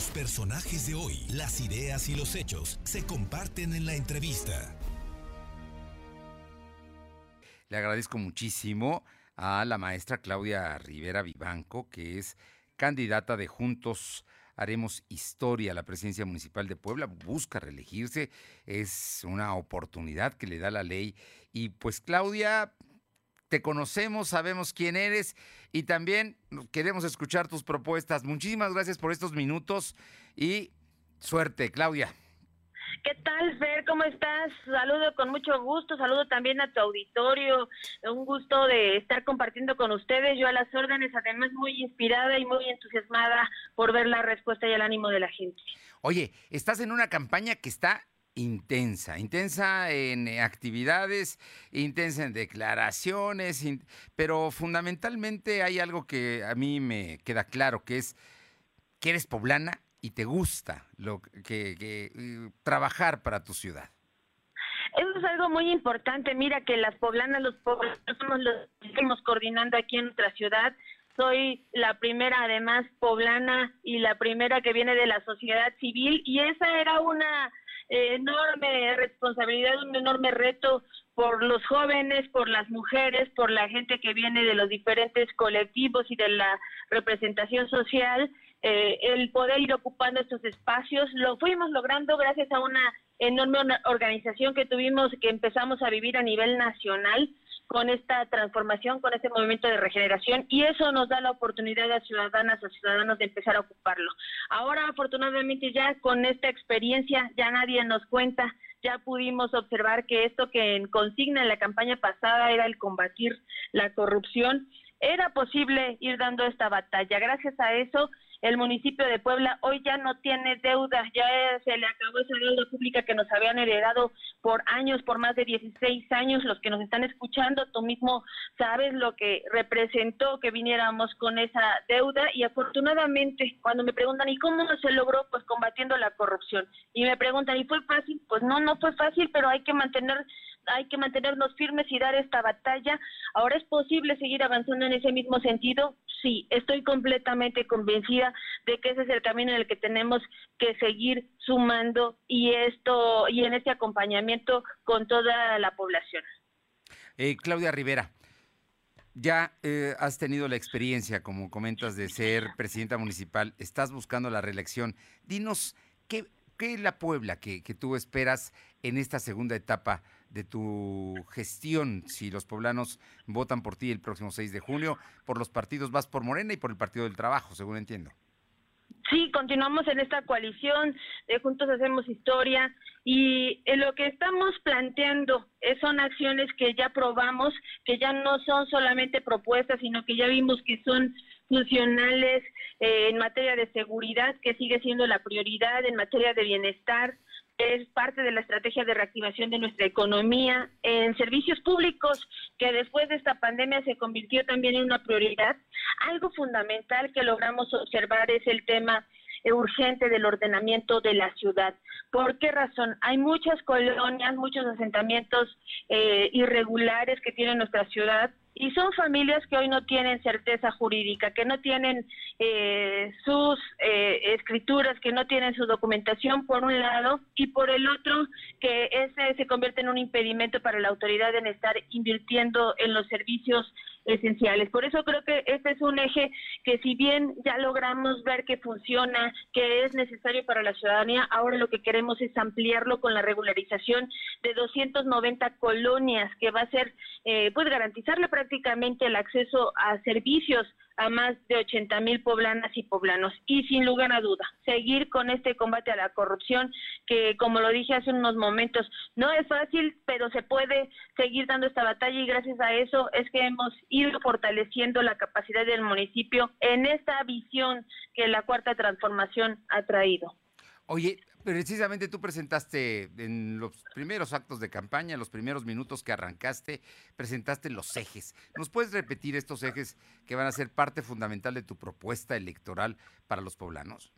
Los personajes de hoy, las ideas y los hechos se comparten en la entrevista. Le agradezco muchísimo a la maestra Claudia Rivera Vivanco, que es candidata de Juntos Haremos Historia a la presidencia municipal de Puebla. Busca reelegirse, es una oportunidad que le da la ley. Y pues Claudia, te conocemos, sabemos quién eres y también queremos escuchar tus propuestas. Muchísimas gracias por estos minutos y suerte, Claudia. ¿Qué tal, Fer? ¿Cómo estás? Saludo con mucho gusto, saludo también a tu auditorio. Un gusto de estar compartiendo con ustedes. Yo a las órdenes, además muy inspirada y muy entusiasmada por ver la respuesta y el ánimo de la gente. Oye, estás en una campaña que está intensa, intensa en actividades, intensa en declaraciones, pero fundamentalmente hay algo que a mí me queda claro, que es que eres poblana y te gusta lo que, eh, trabajar para tu ciudad. Eso es algo muy importante. Mira que las poblanas, los poblanos los que estamos coordinando aquí en nuestra ciudad. Soy la primera, además, poblana y la primera que viene de la sociedad civil y esa era una enorme responsabilidad, un enorme reto por los jóvenes, por las mujeres, por la gente que viene de los diferentes colectivos y de la representación social eh, el poder ir ocupando estos espacios. Lo fuimos logrando gracias a una enorme organización que tuvimos, que empezamos a vivir a nivel nacional con esta transformación, con este movimiento de regeneración y eso nos da la oportunidad a ciudadanas, a ciudadanos de empezar a ocuparlo. Ahora, afortunadamente, ya con esta experiencia, ya nadie nos cuenta, ya pudimos observar que esto que en consigna en la campaña pasada era el combatir la corrupción, era posible ir dando esta batalla. Gracias a eso, el municipio de Puebla hoy ya no tiene deuda, ya se le acabó esa deuda pública que nos habían heredado por años, por más de 16 años, los que nos están escuchando, tú mismo sabes lo que representó que viniéramos con esa deuda y afortunadamente cuando me preguntan, ¿y cómo se logró? Pues combatiendo la corrupción. Y me preguntan, ¿y fue fácil? Pues no, no fue fácil, pero hay que mantener hay que mantenernos firmes y dar esta batalla. Ahora es posible seguir avanzando en ese mismo sentido. Sí, estoy completamente convencida de que ese es el camino en el que tenemos que seguir sumando y esto y en este acompañamiento con toda la población. Eh, Claudia Rivera, ya eh, has tenido la experiencia, como comentas, de ser presidenta municipal, estás buscando la reelección. Dinos, ¿qué, es la Puebla que tú esperas en esta segunda etapa de tu gestión si los poblanos votan por ti el próximo 6 de junio? Por los partidos vas por Morena y por el Partido del Trabajo, según entiendo. Sí, continuamos en esta coalición, de Juntos Hacemos Historia y en lo que estamos planteando eh, son acciones que ya probamos, que ya no son solamente propuestas, sino que ya vimos que son funcionales eh, en materia de seguridad, que sigue siendo la prioridad, en materia de bienestar, es parte de la estrategia de reactivación de nuestra economía en servicios públicos que después de esta pandemia se convirtió también en una prioridad. Algo fundamental que logramos observar es el tema urgente del ordenamiento de la ciudad. ¿Por qué razón? Hay muchas colonias, muchos asentamientos eh, irregulares que tiene nuestra ciudad y son familias que hoy no tienen certeza jurídica, que no tienen eh, sus eh, escrituras, que no tienen su documentación por un lado y por el otro que ese se convierte en un impedimento para la autoridad en estar invirtiendo en los servicios esenciales. Por eso creo que este es un eje que si bien ya logramos ver que funciona, que es necesario para la ciudadanía, ahora lo que queremos es ampliarlo con la regularización de 290 colonias que va a ser, eh, pues garantizarle prácticamente el acceso a servicios a más de 80 mil poblanas y poblanos. Y sin lugar a duda, seguir con este combate a la corrupción, que como lo dije hace unos momentos, no es fácil, pero se puede seguir dando esta batalla y gracias a eso es que hemos ido fortaleciendo la capacidad del municipio en esta visión que la cuarta transformación ha traído. Oye, Precisamente tú presentaste en los primeros actos de campaña, en los primeros minutos que arrancaste, presentaste los ejes. ¿Nos puedes repetir estos ejes que van a ser parte fundamental de tu propuesta electoral para los poblanos?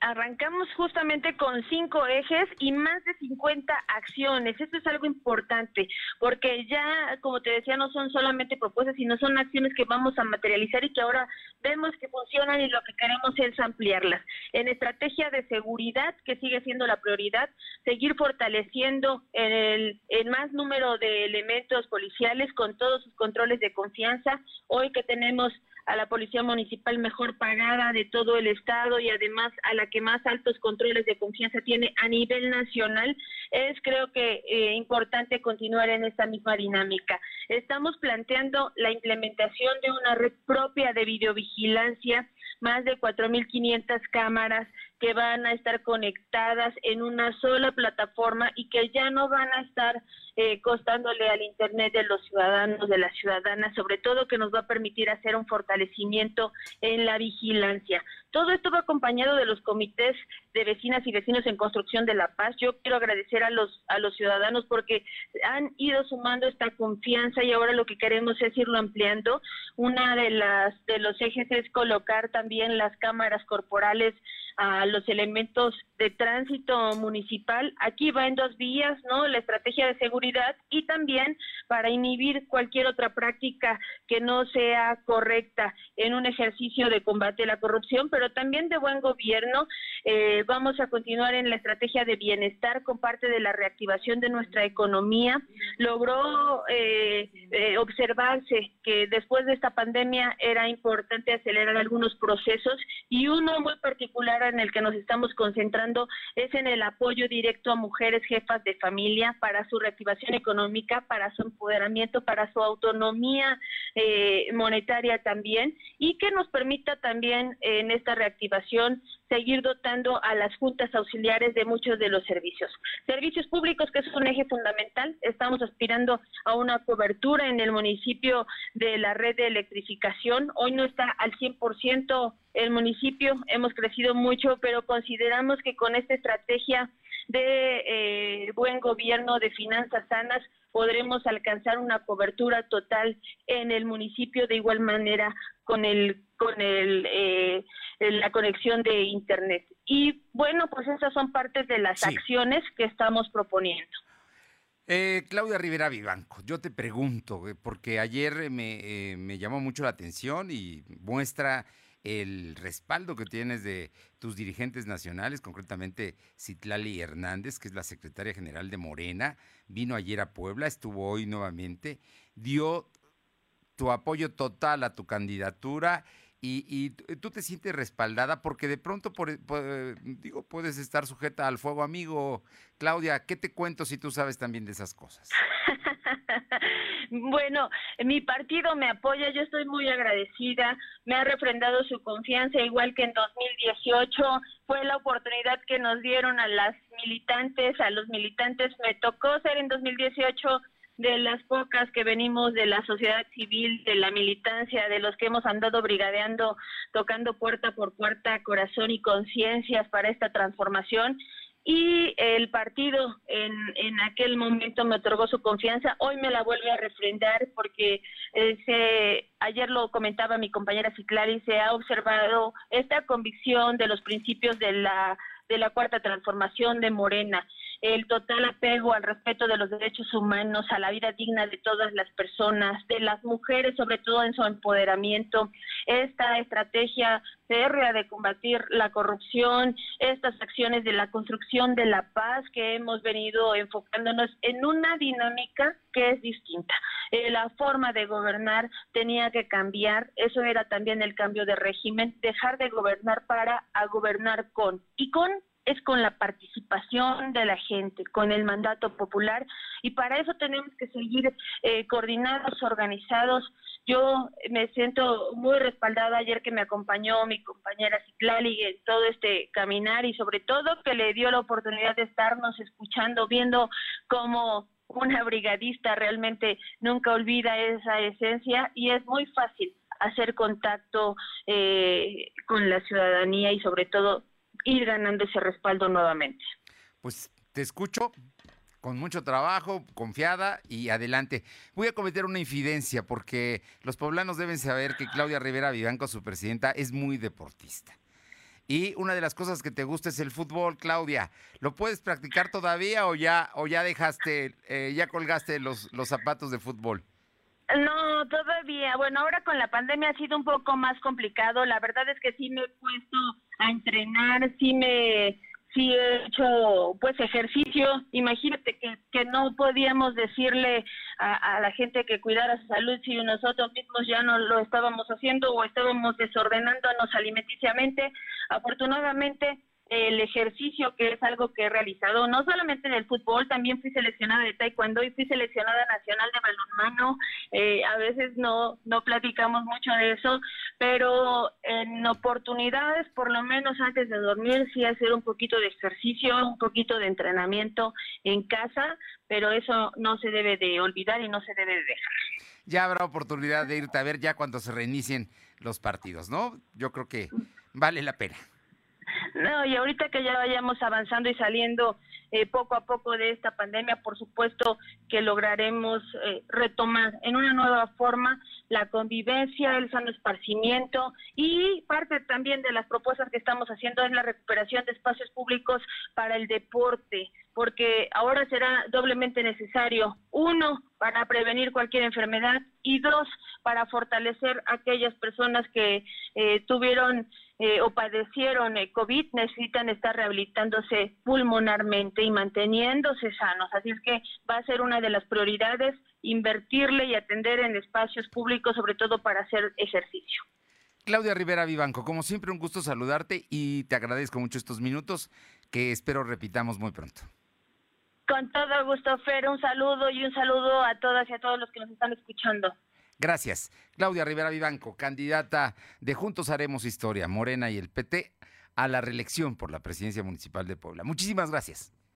Arrancamos justamente con cinco ejes y más de 50 acciones. Esto es algo importante porque ya, como te decía, no son solamente propuestas, sino son acciones que vamos a materializar y que ahora vemos que funcionan y lo que queremos es ampliarlas. En estrategia de seguridad, que sigue siendo la prioridad, seguir fortaleciendo el, el más número de elementos policiales con todos sus controles de confianza. Hoy que tenemos a la policía municipal mejor pagada de todo el estado y además a la que más altos controles de confianza tiene a nivel nacional, es creo que eh, importante continuar en esta misma dinámica. Estamos planteando la implementación de una red propia de videovigilancia, más de 4.500 cámaras que van a estar conectadas en una sola plataforma y que ya no van a estar eh, costándole al Internet de los ciudadanos, de las ciudadanas, sobre todo que nos va a permitir hacer un fortalecimiento en la vigilancia. Todo esto va acompañado de los comités de vecinas y vecinos en construcción de la paz. Yo quiero agradecer a los a los ciudadanos porque han ido sumando esta confianza y ahora lo que queremos es irlo ampliando. Una de las de los ejes es colocar también las cámaras corporales a los elementos de tránsito municipal. Aquí va en dos vías, ¿no? La estrategia de seguridad y también para inhibir cualquier otra práctica que no sea correcta en un ejercicio de combate a la corrupción, pero también de buen gobierno. Eh, vamos a continuar en la estrategia de bienestar con parte de la reactivación de nuestra economía. Logró eh, eh, observarse que después de esta pandemia era importante acelerar algunos procesos y uno muy particular en el que nos estamos concentrando es en el apoyo directo a mujeres jefas de familia para su reactivación económica, para su empoderamiento, para su autonomía eh, monetaria también y que nos permita también en esta reactivación seguir dotando a las juntas auxiliares de muchos de los servicios. Servicios públicos, que es un eje fundamental. Estamos aspirando a una cobertura en el municipio de la red de electrificación. Hoy no está al 100% el municipio, hemos crecido mucho, pero consideramos que con esta estrategia de eh, buen gobierno, de finanzas sanas, podremos alcanzar una cobertura total en el municipio de igual manera con el con el eh, la conexión de internet. Y bueno pues esas son partes de las acciones que estamos proponiendo. Eh, Claudia Rivera Vivanco, yo te pregunto, eh, porque ayer me, me llamó mucho la atención y muestra el respaldo que tienes de tus dirigentes nacionales, concretamente Citlali Hernández, que es la secretaria general de Morena, vino ayer a Puebla, estuvo hoy nuevamente, dio tu apoyo total a tu candidatura y, tú te sientes respaldada porque de pronto, por, digo, puedes estar sujeta al fuego amigo. Claudia, ¿qué te cuento si tú sabes también de esas cosas? bueno, mi partido me apoya, yo estoy muy agradecida, me ha refrendado su confianza, igual que en 2018 fue la oportunidad que nos dieron a las militantes, a los militantes, me tocó ser en 2018 de las pocas que venimos de la sociedad civil, de la militancia, de los que hemos andado brigadeando, tocando puerta por puerta, corazón y conciencias para esta transformación. Y el partido en, en aquel momento me otorgó su confianza, hoy me la vuelve a refrendar porque se, ayer lo comentaba mi compañera Ciclari, se ha observado esta convicción de los principios de la, de la cuarta transformación de Morena el total apego al respeto de los derechos humanos, a la vida digna de todas las personas, de las mujeres, sobre todo en su empoderamiento, esta estrategia férrea de combatir la corrupción, estas acciones de la construcción de la paz que hemos venido enfocándonos en una dinámica que es distinta. Eh, la forma de gobernar tenía que cambiar, eso era también el cambio de régimen, dejar de gobernar para a gobernar con y con es con la participación de la gente, con el mandato popular y para eso tenemos que seguir eh, coordinados, organizados. Yo me siento muy respaldada ayer que me acompañó mi compañera Ciclali en todo este caminar y sobre todo que le dio la oportunidad de estarnos escuchando, viendo cómo una brigadista realmente nunca olvida esa esencia y es muy fácil hacer contacto eh, con la ciudadanía y sobre todo ir ganando ese respaldo nuevamente. Pues te escucho con mucho trabajo, confiada y adelante. Voy a cometer una infidencia porque los poblanos deben saber que Claudia Rivera Vivanco, su presidenta, es muy deportista. Y una de las cosas que te gusta es el fútbol, Claudia. ¿Lo puedes practicar todavía o ya, o ya dejaste, eh, ya colgaste los, los zapatos de fútbol? No, todavía. Bueno, ahora con la pandemia ha sido un poco más complicado. La verdad es que sí me he puesto a entrenar, sí me sí he hecho pues ejercicio. Imagínate que, que no podíamos decirle a, a, la gente que cuidara su salud si nosotros mismos ya no lo estábamos haciendo o estábamos desordenándonos alimenticiamente. Afortunadamente el ejercicio, que es algo que he realizado, no solamente en el fútbol, también fui seleccionada de taekwondo y fui seleccionada nacional de balonmano. Eh, a veces no, no platicamos mucho de eso, pero en oportunidades, por lo menos antes de dormir, sí hacer un poquito de ejercicio, un poquito de entrenamiento en casa, pero eso no se debe de olvidar y no se debe de dejar. Ya habrá oportunidad de irte a ver ya cuando se reinicien los partidos, ¿no? Yo creo que vale la pena. No, y ahorita que ya vayamos avanzando y saliendo eh, poco a poco de esta pandemia, por supuesto que lograremos eh, retomar en una nueva forma la convivencia, el sano esparcimiento y parte también de las propuestas que estamos haciendo es la recuperación de espacios públicos para el deporte, porque ahora será doblemente necesario, uno, para prevenir cualquier enfermedad y dos, para fortalecer a aquellas personas que eh, tuvieron eh, o padecieron eh, COVID necesitan estar rehabilitándose pulmonarmente y manteniéndose sanos. Así es que va a ser una de las prioridades invertirle y atender en espacios públicos, sobre todo para hacer ejercicio. Claudia Rivera Vivanco, como siempre un gusto saludarte y te agradezco mucho estos minutos que espero repitamos muy pronto. Con todo gusto, Fer, un saludo y un saludo a todas y a todos los que nos están escuchando. Gracias. Claudia Rivera Vivanco, candidata de Juntos Haremos Historia, Morena y el PT a la reelección por la presidencia municipal de Puebla. Muchísimas gracias.